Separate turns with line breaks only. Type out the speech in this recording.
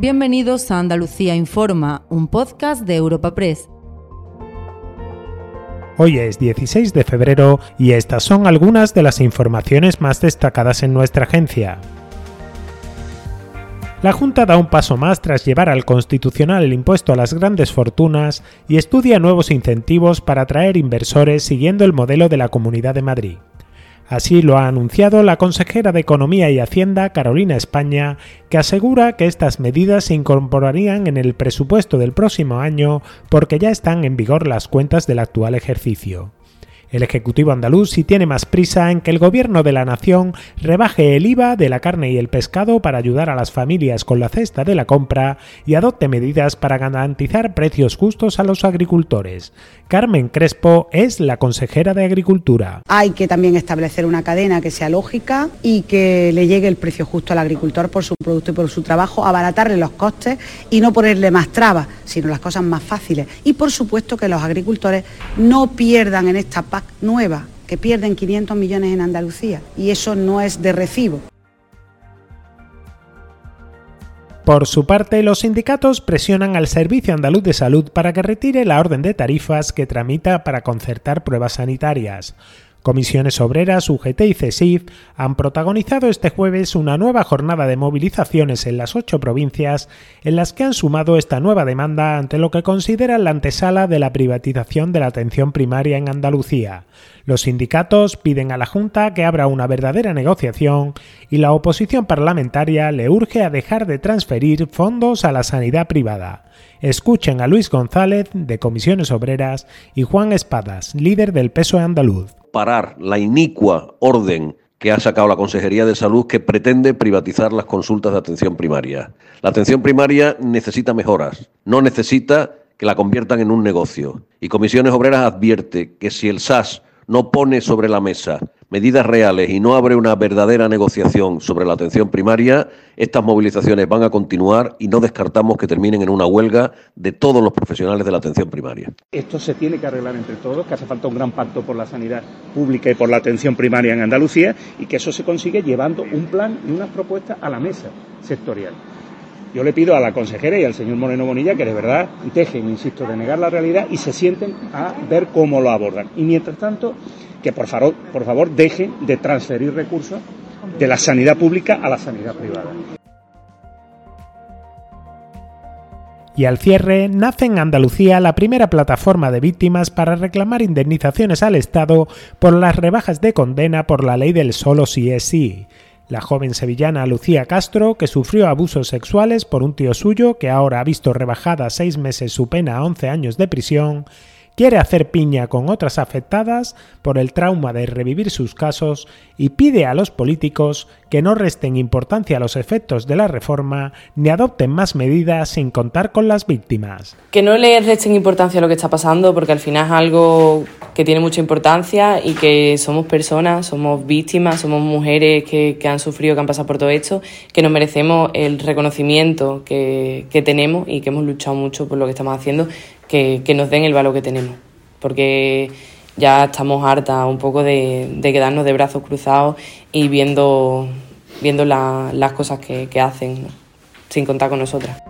Bienvenidos a Andalucía Informa, un podcast de Europa Press.
Hoy es 16 de febrero y estas son algunas de las informaciones más destacadas en nuestra agencia. La Junta da un paso más tras llevar al Constitucional el impuesto a las grandes fortunas y estudia nuevos incentivos para atraer inversores siguiendo el modelo de la Comunidad de Madrid. Así lo ha anunciado la consejera de Economía y Hacienda, Carolina España, que asegura que estas medidas se incorporarían en el presupuesto del próximo año porque ya están en vigor las cuentas del actual ejercicio. El Ejecutivo andaluz sí tiene más prisa en que el Gobierno de la Nación rebaje el IVA de la carne y el pescado para ayudar a las familias con la cesta de la compra y adopte medidas para garantizar precios justos a los agricultores. Carmen Crespo es la consejera de Agricultura.
Hay que también establecer una cadena que sea lógica y que le llegue el precio justo al agricultor por su producto y por su trabajo, abaratarle los costes y no ponerle más trabas, sino las cosas más fáciles. Y por supuesto que los agricultores no pierdan en esta Nueva, que pierden 500 millones en Andalucía, y eso no es de recibo.
Por su parte, los sindicatos presionan al Servicio Andaluz de Salud para que retire la orden de tarifas que tramita para concertar pruebas sanitarias. Comisiones Obreras, UGT y CESIF han protagonizado este jueves una nueva jornada de movilizaciones en las ocho provincias en las que han sumado esta nueva demanda ante lo que consideran la antesala de la privatización de la atención primaria en Andalucía. Los sindicatos piden a la Junta que abra una verdadera negociación y la oposición parlamentaria le urge a dejar de transferir fondos a la sanidad privada. Escuchen a Luis González, de Comisiones Obreras, y Juan Espadas, líder del PSOE andaluz
parar la inicua orden que ha sacado la Consejería de Salud que pretende privatizar las consultas de atención primaria. La atención primaria necesita mejoras, no necesita que la conviertan en un negocio. Y Comisiones Obreras advierte que si el SAS no pone sobre la mesa medidas reales y no abre una verdadera negociación sobre la atención primaria, estas movilizaciones van a continuar y no descartamos que terminen en una huelga de todos los profesionales de la atención primaria.
Esto se tiene que arreglar entre todos, que hace falta un gran pacto por la sanidad pública y por la atención primaria en Andalucía y que eso se consigue llevando un plan y unas propuestas a la mesa sectorial. Yo le pido a la consejera y al señor Moreno Bonilla que de verdad dejen, insisto, de negar la realidad y se sienten a ver cómo lo abordan. Y mientras tanto, que por favor, dejen de transferir recursos de la sanidad pública a la sanidad privada.
Y al cierre, nace en Andalucía la primera plataforma de víctimas para reclamar indemnizaciones al Estado por las rebajas de condena por la ley del solo si es sí. La joven sevillana Lucía Castro, que sufrió abusos sexuales por un tío suyo que ahora ha visto rebajada seis meses su pena a 11 años de prisión, quiere hacer piña con otras afectadas por el trauma de revivir sus casos y pide a los políticos que no resten importancia a los efectos de la reforma ni adopten más medidas sin contar con las víctimas.
Que no le resten importancia a lo que está pasando porque al final es algo que tiene mucha importancia y que somos personas, somos víctimas, somos mujeres que, han sufrido, que han pasado por todo esto, que nos merecemos el reconocimiento que, que tenemos y que hemos luchado mucho por lo que estamos haciendo que, nos den el valor que tenemos, porque ya estamos hartas un poco de, quedarnos de brazos cruzados y viendo, viendo las cosas que, que hacen sin contar con nosotras.